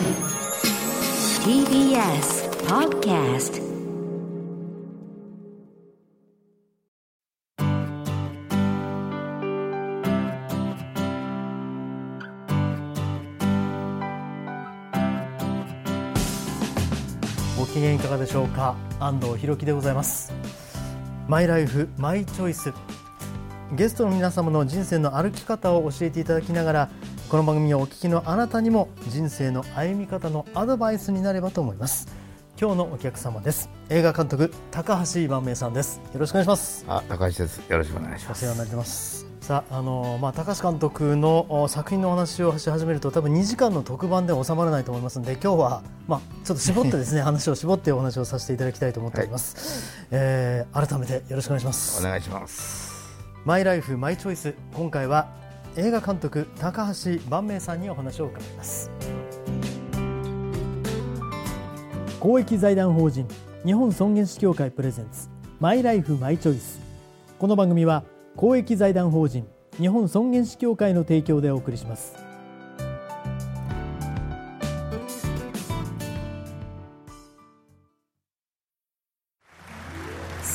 TBS Podcast ご機嫌いかがでしょうか？安藤博樹でございます。マイライフマイチョイス。ゲストの皆様の人生の歩き方を教えていただきながらこの番組をお聞きのあなたにも人生の歩み方のアドバイスになればと思います。今日のお客様です。映画監督高橋万明さんです。よろしくお願いします。あ、高橋です。よろしくお願いします。お世話になってます。さああのまあ高橋監督のお作品のお話をし始めると多分2時間の特番では収まらないと思いますので今日はまあちょっと絞ってですね 話を絞ってお話をさせていただきたいと思っております、えー改めてよろしくお願いします。お願いします。マイライフマイチョイス今回は映画監督高橋万明さんにお話を伺います。公益財団法人日本尊厳死協会プレゼンツマイライフマイチョイスこの番組は公益財団法人日本尊厳死協会の提供でお送りします。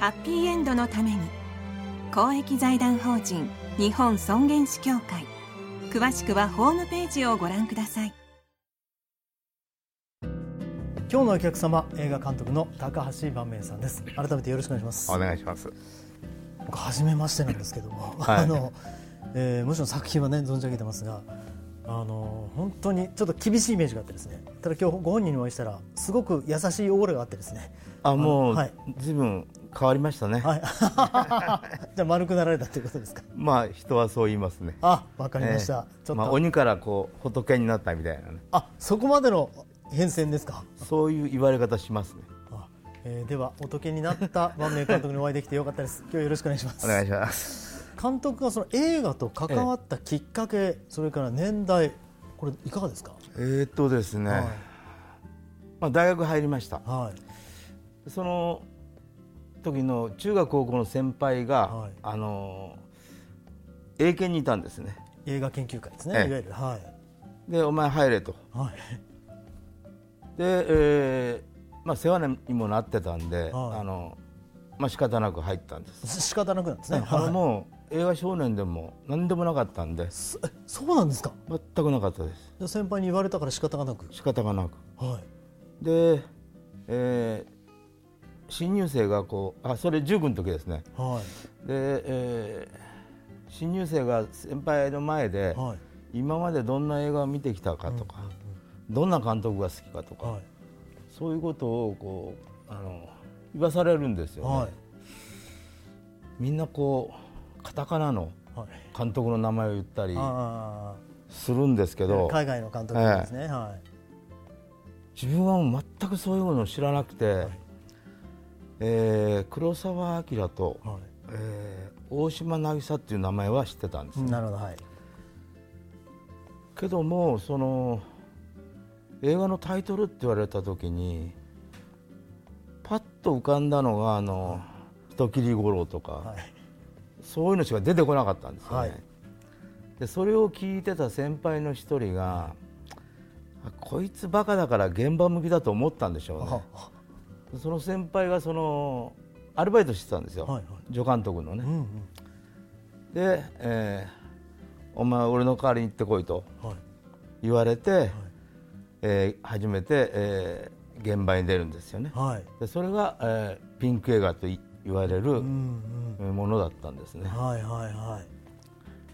ハッピーエンドのために公益財団法人日本尊厳死協会詳しくはホームページをご覧ください。今日のお客様映画監督の高橋万明さんです。改めてよろしくお願いします。お願いします。僕初めましてなんですけども、はい。あのえーもちろん作品はね存じ上げてますがあの本当にちょっと厳しいイメージがあってですね。ただ今日ご本人にお会いしたらすごく優しいオーラがあってですね。あ、もう、はいずい。ぶん変わりましたね。はい じゃあ丸くなられたということですか？まあ、人はそう言いますね。あわかりました、ちょっと、まあ、鬼からこう、仏になったみたいなね。あそこまでの変遷ですか？そういう言われ方しますね。あ、えーではおとけになった万明監督にお会いできてよかったです 今日はよろしくお願いしますお願いします。監督がその映画と関わったきっかけ、それから年代これいかがですか？えー、っとですね。はいまあ、大学入りました。はいその時の中学高校の先輩が、はいあの英検にいたんですね。映画研究会ですね、ええいわゆるはいで、お前入れと。はいで、えーまあ、世話にもなってたんで、はいあのまあ仕方なく入ったんです、仕方なくなんですね。あのはいもう映画少年でも何でもなかったんでそうなんですか？全くなかったです先輩に言われたから仕方がなく。仕方がなくはい。で、えー新入生がこうあそれ19の時ですねはい。で、えー新入生が先輩の前で、はい。今までどんな映画を見てきたかとか、どんな監督が好きかとか、はい。そういうことをこうあの言わされるんですよね、はい。みんなこうカタカナのはい。監督の名前を言ったりあするんですけあ。ど海外の監督ですね。はい。自分はもう全くそういうのを知らなくて、はいえー黒澤明と、はえー大島渚っていう名前は知ってたんです、い。なるほど。はい。けどもその映画のタイトルって言われた時にパッと浮かんだのがあの人斬り五郎とか、はい。そういうのしか出てこなかったんですよね、はいでそれを聞いてた先輩の一人があこいつバカだから現場向きだと思ったんでしょうねあその先輩がそのアルバイトしてたんですよ、はいはい助監督のね、うんうん。で、えーお前俺の代わりに行ってこいとはい。言われて、えー初めて、えー現場に出るんですよねはい。でそれが、えーピンク映画とい言われるものだったんですね、うん。はいはいはい。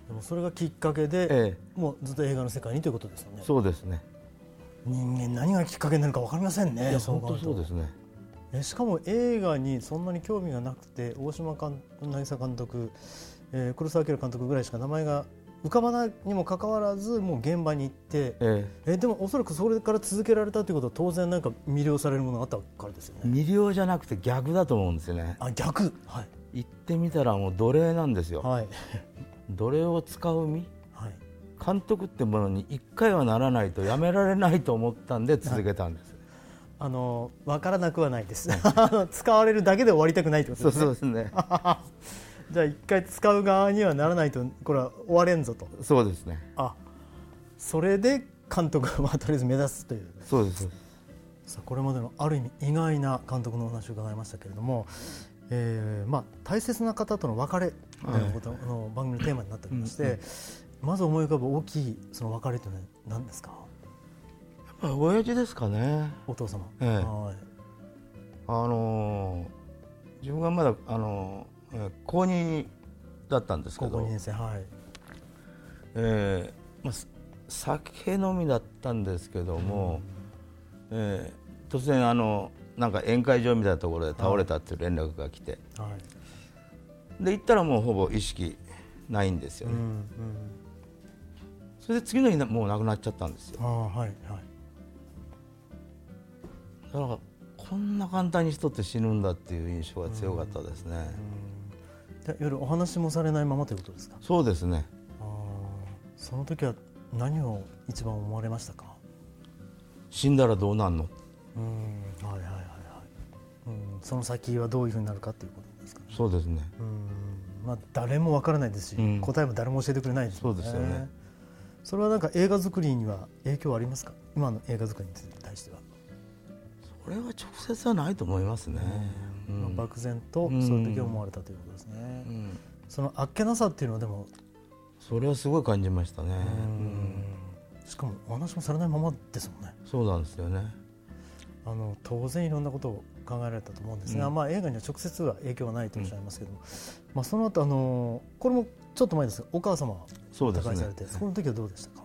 でもそれがきっかけで、えもうずっと映画の世界にということですよねえ。そうですね人間何がきっかけになるかわかりませんね。いや本当そうですねえしかも映画にそんなに興味がなくて大島監渚監督、えー黒澤明監督ぐらいしか名前が浮かばないにもかかわらずもう現場に行ってええ。でもおそらくそれから続けられたということは当然なんか魅了されるものがあったからですよえね。魅了じゃなくて逆だと思うんですよね。あ逆はい。行ってみたらもう奴隷なんですよ、はい。奴隷を使う身？はい。監督ってものに一回はならないとやめられないと思ったんで続けたんです、あの分からなくはないです。使われるだけで終わりたくないってことですね。そうですね じゃあ一回使う側にはならないとこれは終われんぞと。そうですねあそれで監督はとりあえず目指すという。そうですさあこれまでのある意味意外な監督のお話を伺いましたけれども、えーまあ、大切な方との別れみたいなことの番組のテーマになっておりまして、まず思い浮かぶ大きいその別れというのは何ですか？親父ですかね。お父様、ええ。はい。あのー自分がまだ、あのーえー高2だったんですけ高校ど2、年生はい。えーまあ、す酒飲みだったんですけども、えー突然あのなんか宴会場みたいなところで倒れたっていう連絡が来て、はい。で行ったらもうほぼ意識ないんですよね、うんうん。それで次の日なもう亡くなっちゃったんですよ。ああはいはいだからこんな簡単に人って死ぬんだっていう印象が強かったですね、で夜お話もされないままということですか？そうですね。その時は何を一番思われましたか？死んだらどうなんの？うん。はいはいはいはい、うん、その先はどういうふうになるかということですかね？そうですね。うん。まあ誰もわからないですし、うん。答えも誰も教えてくれないですもんそうですよね。それはなんか映画作りには影響はありますか？今の映画作りに対しては、これは直接はないと思いますね、うん。まあ、漠然とうん。そういう時思われたということですね、うん。そのあっけなさっていうのはでも、それはすごい感じましたね、うん。うんしかもお話もされないままですもんね。そうなんですよね。あの当然いろんなことを考えられたと思うんですが、うん。まあ、映画には直接は影響はないとおっしゃいますけども、まあ、その後あのこれもちょっと前です。がお母様そうですね。他界されてその時はどうでしたか、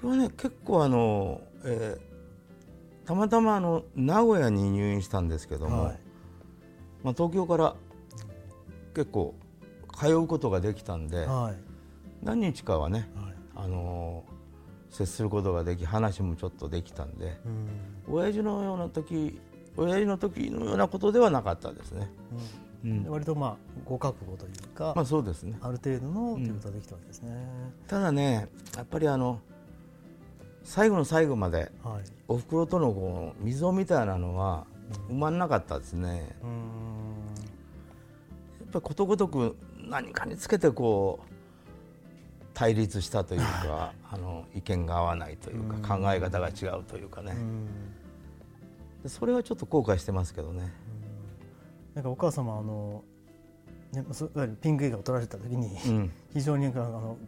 これはね結構あの、えーたまたまあの名古屋に入院したんですけども、はい。まあ、東京から結構通うことができたんで、はい。何日かはね、はい。あのー接することができ話もちょっとできたんでうん。親父のような時親父の時のようなことではなかったですね、うん。で割とまあご覚悟というか、まあそうですね。ある程度のということができたわけですね、ただねやっぱりあの最後の最後まではい。おふくろとのこう溝みたいなのは埋まんなかったですね、やっぱりことごとく何かにつけてこう対立したというかあの意見が合わないというか考え方が違うというかね。それはちょっと後悔してますけどね。なんかお母様あの、ね、ピンク映画を撮られた時に、うん。非常にあの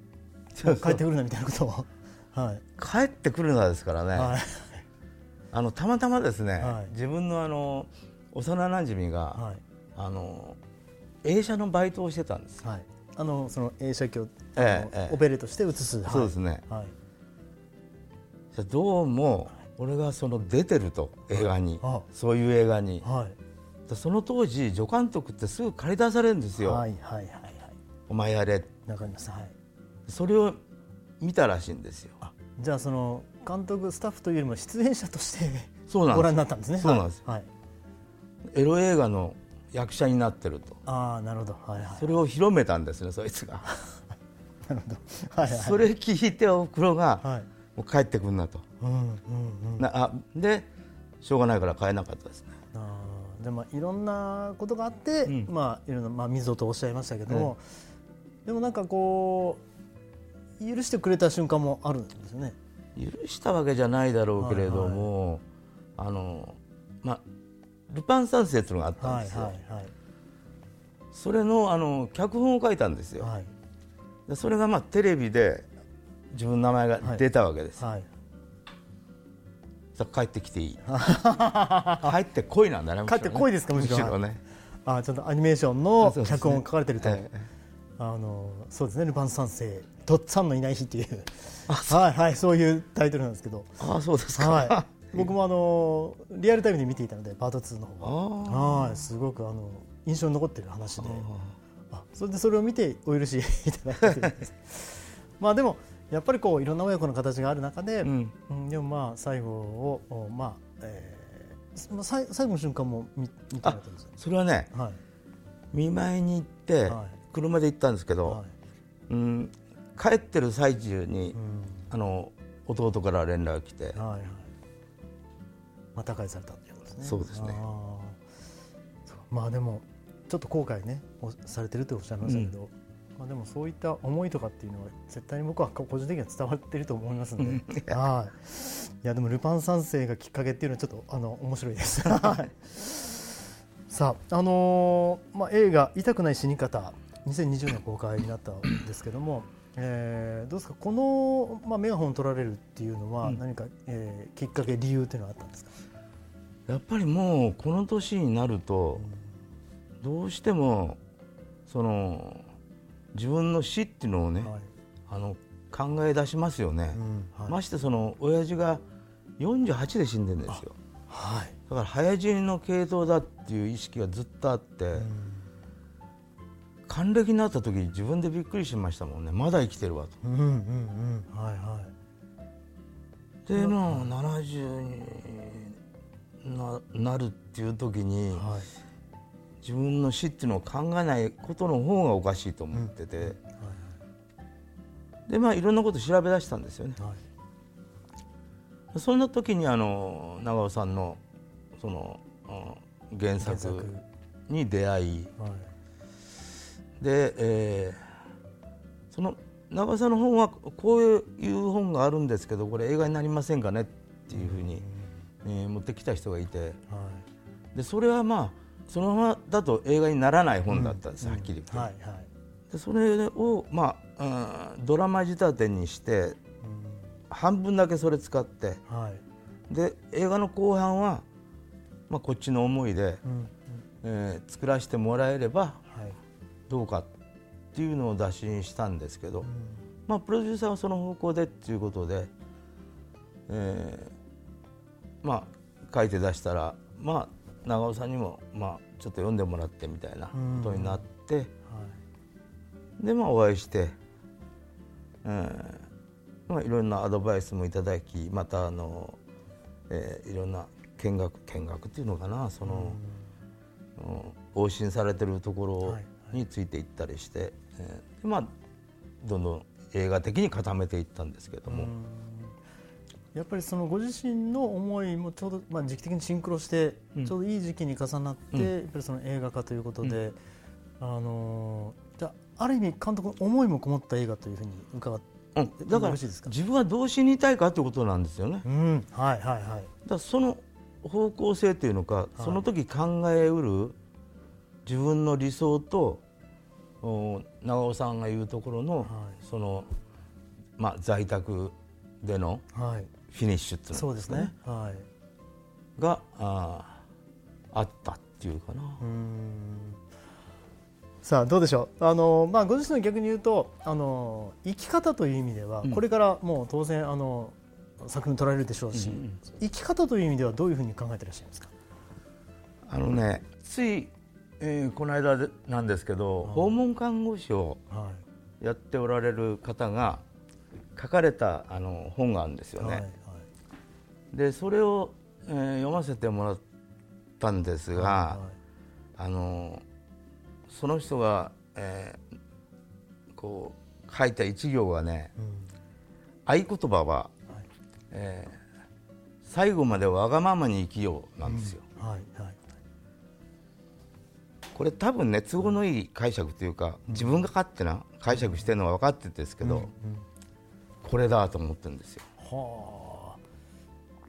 帰ってくるなみたいなことをはい帰ってくるのはですからね、はい。あのたまたまですね、はい。自分のあの幼なじみが、はい。あの映写のバイトをしてたんです。よ、はい。あのその映写機を、ええオペレートして映す、はい。そうですね。はい。じゃあどうも俺がその出てると映画に。あ。そういう映画に。はい。でその当時助監督ってすぐ借り出されるんですよ、はいはいはいはい。お前やれ。わかります。はい。それを見たらしいんですよ。あじゃあその監督スタッフというよりも出演者として そうなんご覧になったんですね。そうなんです。はい、はいエロ映画の役者になってると。ああなるほど。はいはい。それを広めたんですねそいつが。なるほど。はいはい。それ聞いておふくろがはい。もう帰ってくんなと。うんうんうん。なあでしょうがないから帰れなかったですね。あーでまあいろんなことがあって、うん。まあいろんなまあ溝とおっしゃいましたけども、でもなんかこう許してくれた瞬間もあるんですよね。許したわけじゃないだろうけれども、あのまあルパン三世っていうのがあったんはいですよ、はいはいそれのあの脚本を書いたんですよ、はい。でそれがまあテレビで自分の名前が出たわけです、はい。さあ帰ってきていい。帰ってこいなんだね帰ってこいですかむしろ。ね。あーちょっとアニメーションの脚本を書かれてると、ええ。あのそうですねルパン三世とっつぁんのいない日っていう。はいはいそういうタイトルなんですけど、ああそうですか、はい。僕もあのリアルタイムで見ていたのでパート2の方。は。あはい、すごくあの印象に残っている話で、あそれでそれを見てお許しいただいたということです。まあでもやっぱりこういろんな親子の形がある中で、うん。うんでもまあ最後をおまあ、えー最後の瞬間も見見てられたんですよそれはねはい。見舞いに行って、はい。車で行ったんですけど、はい。うん、帰ってる最中に、うん。あの弟から連絡が来て、はいはい。また返されたっていうことですね。そうですね。まあでもちょっと後悔ねおされてるっておっしゃいましたけど、まあ、でもそういった思いとかっていうのは絶対に僕は個人的には伝わってると思いますので。はい。いやでもルパン三世がきっかけっていうのはちょっとあの面白いです。はい。さあ、あのーまあ、映画「痛くない死に方」2020年公開になったんですけども、えーどうですか？この、まあ、メガホンを取られるっていうのはうん。何か、えーきっかけ理由っていうのはあったんですか、やっぱりもうこの年になると、どうしてもその自分の死っていうのをね、はい。あの考え出しますよね、うんはい。ましてその親父が48で死んでるんですよ。はい。だから早死にの系統だっていう意識がずっとあって、還暦になった時自分でびっくりしましたもんね。まだ生きてるわと。うんうんうんはいはい。でまあ70にななるっていう時に、はい。自分の死っていうのを考えないことの方がおかしいと思ってて、でまあいろんなこと調べ出したんですよね。はい。そんな時にあの長尾さんのその、うん原作。に出会いはいで、えーその長尾さんの本はこういう本があるんですけどこれ映画になりませんかね？っていうふうに、えー持ってきた人がいて。はい。でそれはまあそのままだと映画にならない本だったん。です、はっきり言って。はいはい。でそれを、まあうんドラマ仕立てにして半分だけそれ使ってはい。で映画の後半は、まあ、こっちの思いで、うんうん。えー作らせてもらえればはいどうかっていうのを打診したんですけど、まあ、プロデューサーはその方向でっていうことで、えーまあ、書いて出したら、まあ、長尾さんにも、まあ、ちょっと読んでもらってみたいなことになって。はい。でまあお会いして、えーまあ、いろんなアドバイスもいただきまたあの、えーいろんな見学見学っていうのかなその、うん。往診されてるところはいはいについていったりして、えーでまあどんどん映画的に固めていったんですけども、やっぱりそのご自身の思いもちょうど、まあ、時期的にシンクロして、うん。ちょうどいい時期に重なって、うん。やっぱりその映画化ということで、あのーじゃあある意味監督の思いもこもった映画というふうに伺って、うん。だから自分はどう死にたいかということなんですよね。うん、はいはいはい。だその方向性というのか、その時考えうる自分の理想とお長尾さんが言うところの、はい。その、まあ、在宅でのはい。フィニッシュっていうのそうですね。はい。があーあったっていうかな。うん。さあどうでしょう？あの、まあ、ご自身の逆に言うとあの生き方という意味では、うん。これからもう当然あの作品取られるでしょうし、生き方という意味ではどういうふうに考えていらっしゃいますか？あのねつい、えーこの間でなんですけど、訪問看護師をはい。やっておられる方が書かれたあの本があるんですよね。はいはい。でそれを、えー読ませてもらったんですが、はあのその人が、えーこう書いた一行がねいうん。合言葉は、はい。えー最後までわがままに生きよう」なんですよ。はいはいこれ多分ね都合のいい解釈というか自分が勝手な解釈してるのは分かってるんですけど、うんこれだと思ってるんですよ。はあ。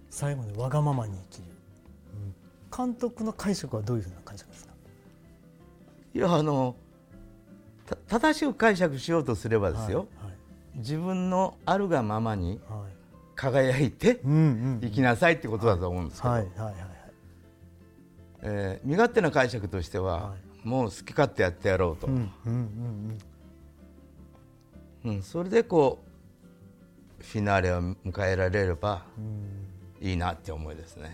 最後までわがままに生きる、うん。監督の解釈はどういうふうな解釈ですか？いやあのた正しく解釈しようとすればですよ、はい自分のあるがままにはい。はい輝いてうんうん生きなさいってことだと思うんですけど、はいはいはいはいえー身勝手な解釈としては、はもう好き勝手やってやろうと、うんうんうんうん。それでこうフィナーレを迎えられればいいなって思いですね。はい、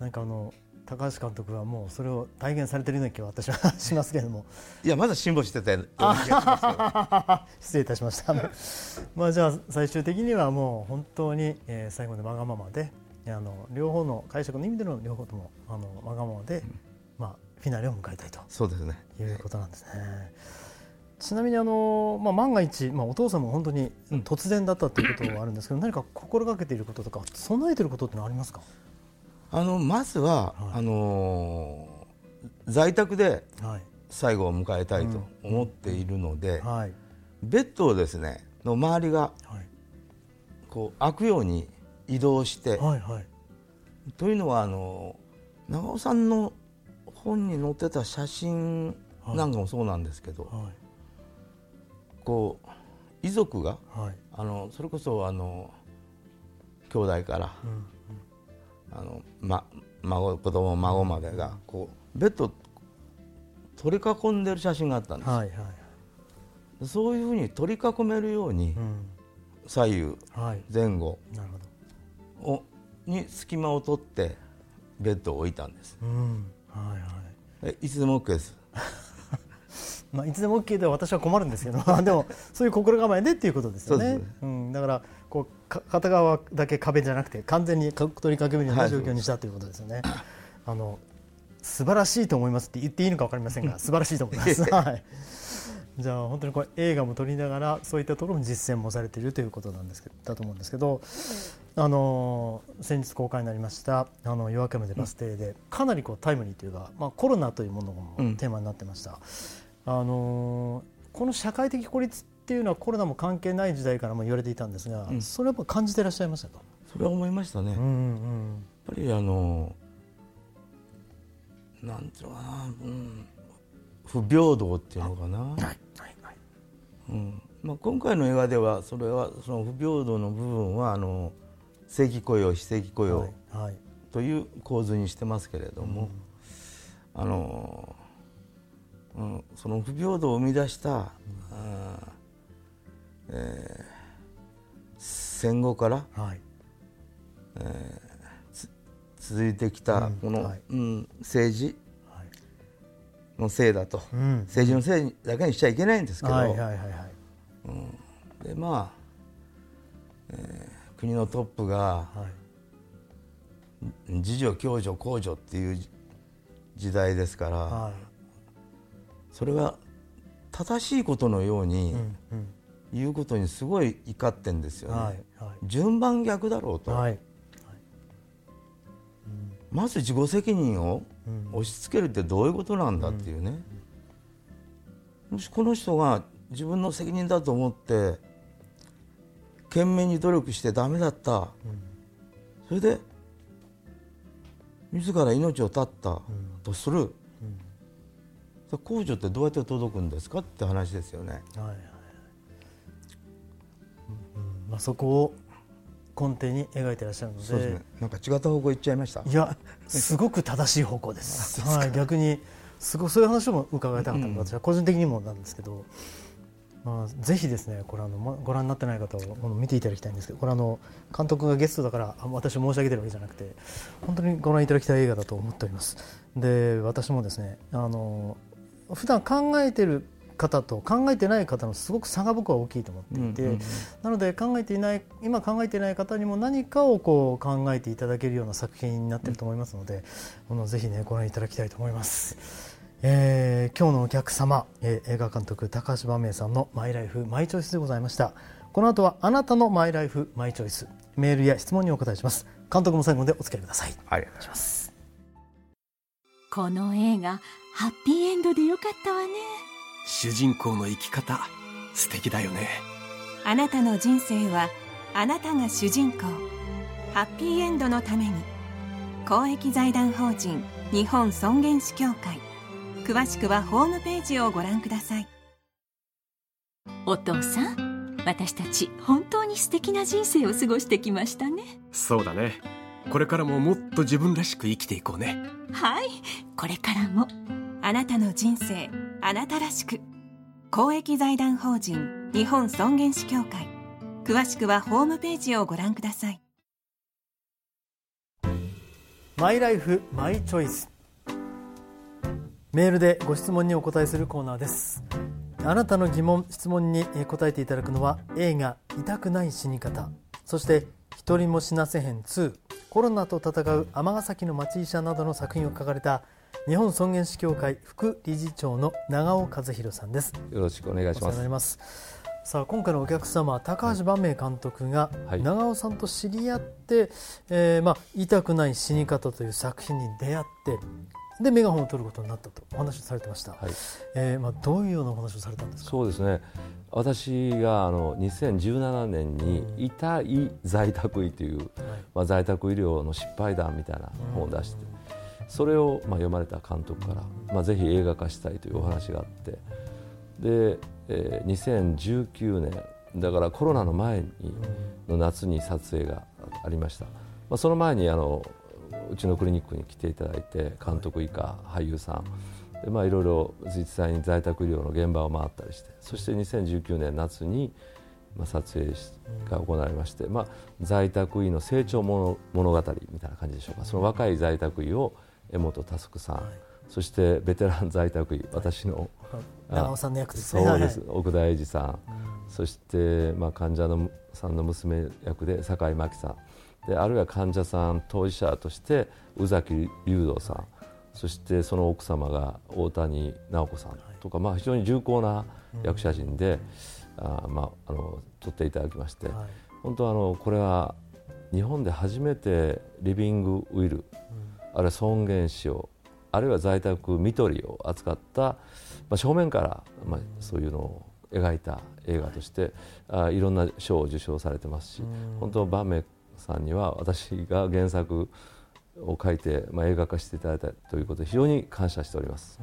なんかあの高橋監督はもうそれを体現されているような気は私は しますけれども。いやまだ辛抱してたような気がし 失礼いたしました。まあじゃあ最終的にはもう本当に、えー最後までわがままであの両方の解釈の意味での両方ともあのわがままで、まあ、フィナーレを迎えたいと。そうですね。いうことなんですね。ちなみにあの、まあ、万が一、まあ、お父さんも本当に突然だったということはあるんですけど、何か心がけていることとか備えていることってのはありますか、あのまずは、はい。あのー在宅ではい。最後を迎えたいと思っているので、はい。ベッドをですねの周りがはい。こう開くように移動して、はいはい。というのはあの長尾さんの本に載ってた写真なんかもそうなんですけど、はい。こう遺族がはい。あのそれこそあの兄弟から、うんあのま、孫子供孫までがこうベッドを取り囲んでる写真があったんです、はいはい。そういうふうに取り囲めるようにうん。左右はい。前後なるほどをに隙間を取ってベッドを置いたんです。うん。はいはい。でいつでも OK です。まあ、いつでも OK では私は困るんですけど でもそういう心構えでっていうことですよね。そうん、だからこうか片側だけ壁じゃなくて完全にか取り囲むような状況にしたということですよね、あの素晴らしいと思いますって言っていいのか分かりませんが素晴らしいと思います、はい、じゃあ本当にこれ映画も撮りながらそういったところも実践もされているということなんですけどだと思うんですけどあの先日公開になりました「あの夜明けまでバス停で」かなりこうタイムリーというか、まあ、コロナというものもうん。テーマになってました、あのこの社会的孤立っていうのはコロナも関係ない時代からも言われていたんですが、うん。それはやっぱ感じていらっしゃいましたか、それは思いましたね、やっうんうん。ぱりあのなんていうのかな、うん、不平等っていうのかな、はいはいうん。まあ、今回の映画ではそれはその不平等の部分はあの正規雇用非正規雇用はいはい。という構図にしてますけれども、あのうん、その不平等を生み出した、あーえー戦後からはい。続いてきたうんこの、はい。うん、政治はいのせいだと、うん。政治のせいだけにしちゃいけないんですけど、はいはいはいはい。でまあ、えー国のトップがはい。自助共助公助っていう時代ですから、はそれが正しいことのようにいうことにすごい怒ってんですよね、はいはい。順番逆だろうと、はい。まず自己責任をうん押し付けるってどういうことなんだっていうね、もしこの人が自分の責任だと思って懸命に努力してダメだった、それで自ら命を絶った。とする、控除ってどうやって届くんですかって話ですよね。はいはいうん。まあ、そこを根底に描いていらっしゃるのでそうですね。なんか違った方向行っちゃいました？いやすごく正しい方向です。はい、逆にすごいそういう話も伺いたかったので、私は個人的にもなんですけど、まあ、ぜひですねこれあのまご覧になってない方はこの見ていただきたいんですけどこれあの監督がゲストだからあ私申し上げてるわけじゃなくて本当にご覧いただきたい映画だと思っておりますで私もですねあの普段考えてる方と考えてない方のすごく差が僕は大きいと思っていて、うんうんうんなので考えていない今考えていない方にも何かをこう考えていただけるような作品になっていると思いますので、このぜひねご覧いただきたいと思います。えー今日のお客様、えー映画監督高橋万明さんのマイライフマイチョイスでございました。この後はあなたのマイライフマイチョイスメールや質問にお答えします。監督も最後までお付き合いください。はい。します。この映画ハッピーエンドでよかったわね主人公の生き方素敵だよね。あなたの人生はあなたが主人公。ハッピーエンドのために。公益財団法人日本尊厳死協会。詳しくはホームページをご覧ください。お父さん私たち本当に素敵な人生を過ごしてきましたね。そうだね。これからももっと自分らしく生きていこうね。はい。これからもあなたの人生あなたらしく。公益財団法人日本尊厳死協会。詳しくはホームページをご覧ください。マイライフマイチョイス。メールでご質問にお答えするコーナーです。あなたの疑問質問に答えていただくのは映画痛くない死に方。そして一人も死なせへん2コロナと戦う尼崎の町医者などの作品を書かれた日本尊厳死協会副理事長の長尾和弘さんです。よろしくお願いします。ます。さあ今回のお客様高橋万明監督が長尾さんと知り合って、はい、えー、まあ、痛くない死に方という作品に出会ってでメガホンを取ることになったとお話をされてました、はい、えー、まあ、どういうようなお話をされたんですか？そうですね。私があの2017年に「痛い在宅医」という、まあ、在宅医療の失敗談みたいな本を出してそれをまあ読まれた監督から、まあ、ぜひ映画化したいというお話があって。で、えー、2019年だからコロナの前にの夏に撮影がありました、まあ、その前にあのうちのクリニックに来ていただいて監督以下俳優さん。いろいろ実際に在宅医療の現場を回ったりして。そして2019年夏に撮影が行われまして、まあ、在宅医の成長物物語みたいな感じでしょうか。その若い在宅医を江本佑さん、はい、そしてベテラン在宅医、私の長尾さんの役ですね。そうです、奥田英二さん、そして、まあ、患者のさんの娘役で酒井真紀さん。であるいは患者さん当事者として宇崎竜道さん。そしてその奥様が大谷直子さんとか、まあ、非常に重厚な役者陣で、うん、あまあ、あの撮っていただきまして、はい、本当あのこれは日本で初めてリビングウィル、うん、あるいは尊厳死をあるいは在宅看取りを扱った、まあ、正面から、まあ、そういうのを描いた映画として、はい、あいろんな賞を受賞されてますし、うん、本当万明さんには私が原作を書いて、まあ、映画化していただいたということで非常に感謝しております。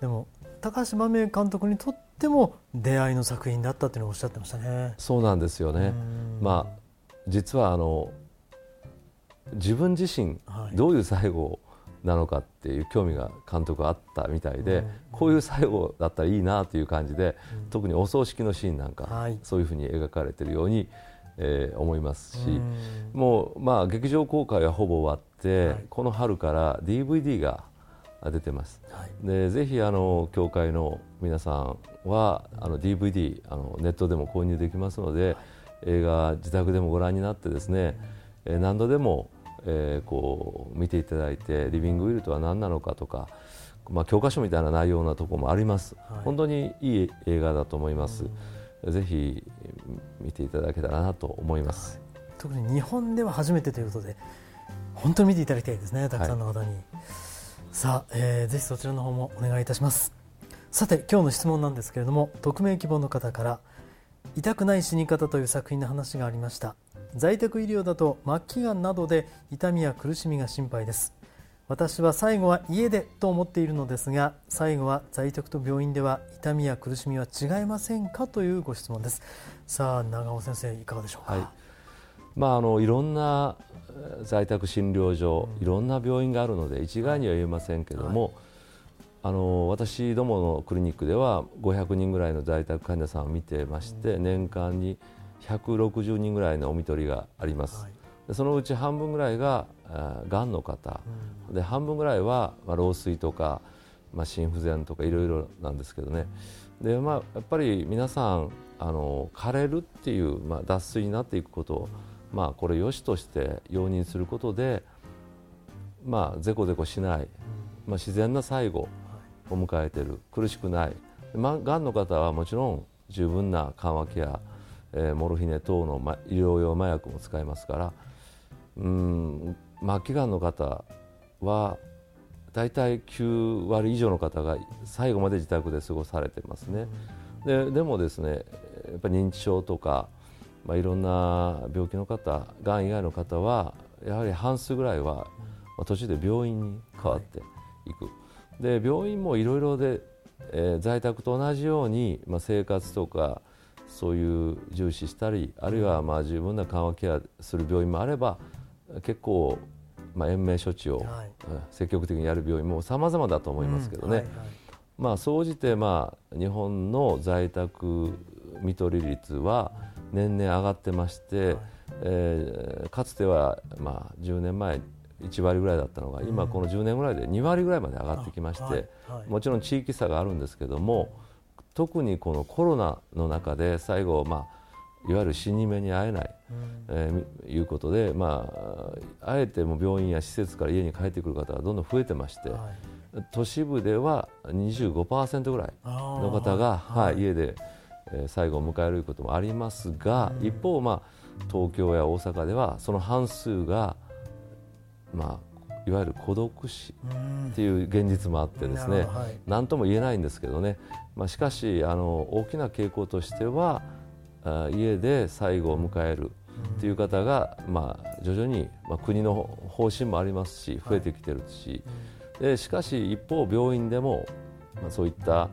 でも高橋真明監督にとっても出会いの作品だったというのをおっしゃってましたね。そうなんですよね。まあ実はあの自分自身どういう最後なのかっていう興味が監督あったみたいで、こういう最後だったらいいなという感じで、特にお葬式のシーンなんか、そういうふうに描かれているようにえー、思いますし、もう、まあ、劇場公開はほぼ終わって、はい、この春から DVD が出てます、はい、でぜひあの教会の皆さんはあの DVD あのネットでも購入できますので、はい、映画自宅でもご覧になってですね、えー、何度でも、えー、こう見ていただいてリビングウィルとは何なのかとか、まあ、教科書みたいな内容なところもあります、本当にいい映画だと思います。ぜひ見ていただけたらなと思います、はい、特に日本では初めてということで本当に見ていただきたいですねたくさんの方に、はい、さあ、えー、ぜひそちらの方もお願いいたします。さて今日の質問なんですけれども匿名希望の方から痛くない死に方という作品の話がありました在宅医療だと末期がんなどで痛みや苦しみが心配です。私は最後は家でと思っているのですが最後は在宅と病院では痛みや苦しみは違いませんかというご質問です。さあ長尾先生いかがでしょうか、はい。まあ、あのいろんな在宅診療所、うん、いろんな病院があるので一概には言えませんけれども、はい、あの私どものクリニックでは500人ぐらいの在宅患者さんを見てまして、うん、年間に160人ぐらいのお見取りがあります、はい、そのうち半分ぐらいががんの方、うん、で半分ぐらいは、まあ、老衰とか、まあ、心不全とかいろいろなんですけどね。で、まあ、やっぱり皆さんあの枯れるっていう、まあ、脱水になっていくことを、まあ、これ良しとして容認することで、まあ、ぜこぜこしない、まあ、自然な最後を迎えている。苦しくない、まあ、がんの方はもちろん十分な緩和ケア、えー、モルヒネ等の、ま、医療用麻薬も使いますからうん末期がんの方は大体9割以上の方が最後まで自宅で過ごされてますね。ででもですねやっぱ認知症とか、まあ、いろんな病気の方がん以外の方はやはり半数ぐらいは、まあ、途中で病院に変わっていく。で病院もいろいろで、えー、在宅と同じように、まあ、生活とかそういう重視したりあるいはまあ十分な緩和ケアする病院もあれば結構、まあ、延命処置を、積極的にやる病院も様々だと思いますけどね、まあ、総じて、まあ、日本の在宅看取り率は年々上がってまして、はい、えー、かつては、まあ、10年前1割ぐらいだったのが今この10年ぐらいで2割ぐらいまで上がってきまして、もちろん地域差があるんですけども特にこのコロナの中で最後、まあ、いわゆる死に目に会えない、えーいうことで、まあ、あえてもう病院や施設から家に帰ってくる方がどんどん増えてまして、はい。都市部では25%ぐらいの方が、あーはい。家で、えー最後を迎えることもありますが、一方、まあ、東京や大阪ではその半数が、まあ、いわゆる孤独死うん。っていう現実もあってですね何とも言えないんですけどね、まあ、しかしあの大きな傾向としてはあ家で最後を迎えるっていう方が、まあ、徐々に、まあ、国の方針もありますし増えてきてるし、でしかし一方病院でも、まあ、そういった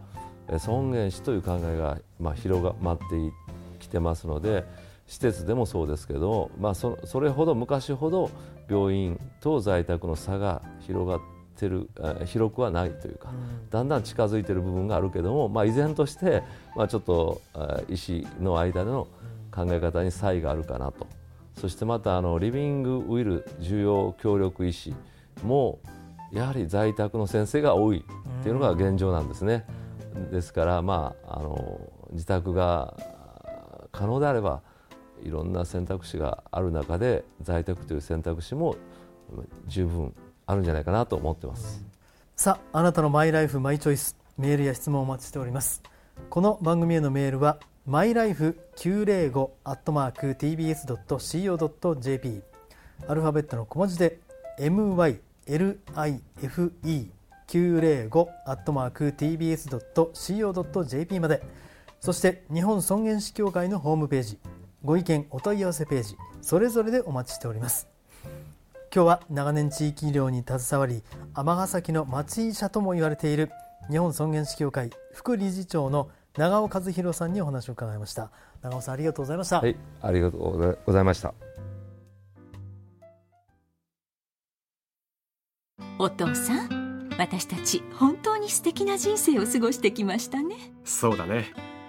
え尊厳死という考えが、まあ、広がまってきてますので施設でもそうですけど、まあ、そそれほど昔ほど病院と在宅の差が広がってるえ広くはないというか、だんだん近づいている部分があるけども、まあ、依然として、まあ、ちょっとあ医師の間での考え方に差異があるかなと。そしてまたあのリビングウィル重要協力医師もやはり在宅の先生が多いっていうのが現状なんですね。ですから、まあ、あの自宅が可能であればいろんな選択肢がある中で在宅という選択肢も十分あるんじゃないかなと思ってます。さああなたのマイライフマイチョイスメールや質問をお待ちしております。この番組へのメールはマイライフ905アットマーク tbs.co.jp アルファベットの小文字で mylife905 アットマーク tbs.co.jp まで。そして日本尊厳死協会のホームページ。ご意見お問い合わせページそれぞれでお待ちしております。今日は長年地域医療に携わり尼崎の町医者とも言われている日本尊厳死協会副理事長の長尾和弘さんにお話を伺いました。長尾さんありがとうございました、はい、ありがとうございました。お父さん私たち本当に素敵な人生を過ごしてきましたね。そうだね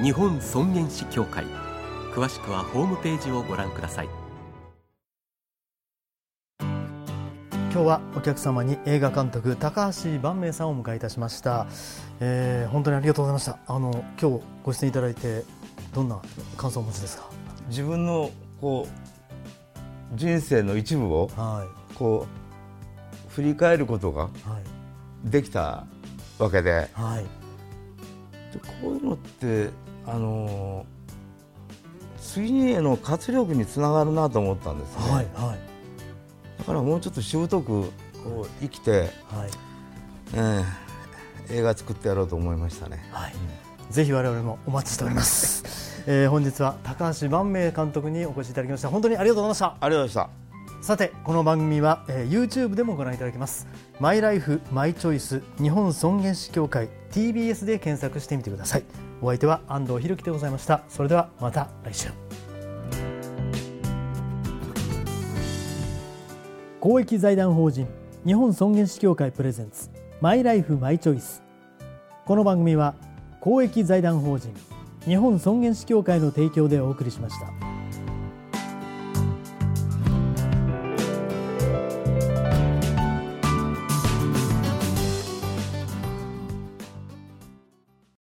日本尊厳死協会。詳しくはホームページをご覧ください。今日はお客様に映画監督高橋万明さんをお迎えいたしました、えー本当にありがとうございました。あの今日ご出演いただいてどんな感想をお持ちですか？自分のこう人生の一部をはこう振り返ることがいはい。できたわけではいでこういうのってあの次への活力につながるなと思ったんですね、はいはい。だからもうちょっとしぶとくこう生きて、はい。えー映画作ってやろうと思いましたね。はい、ぜひ我々もお待ちしております、えー本日は高橋万明監督にお越しいただきました。本当にありがとうございました。ありがとうございましさてこの番組は、えー YouTube でもご覧いただけます。マイライフマイチョイス日本尊厳死協会 TBS で検索してみてください。お相手は安藤博樹でございました。それではまた来週。公益財団法人日本尊厳死協会プレゼンツマイライフマイチョイスこの番組は公益財団法人日本尊厳死協会の提供でお送りしました。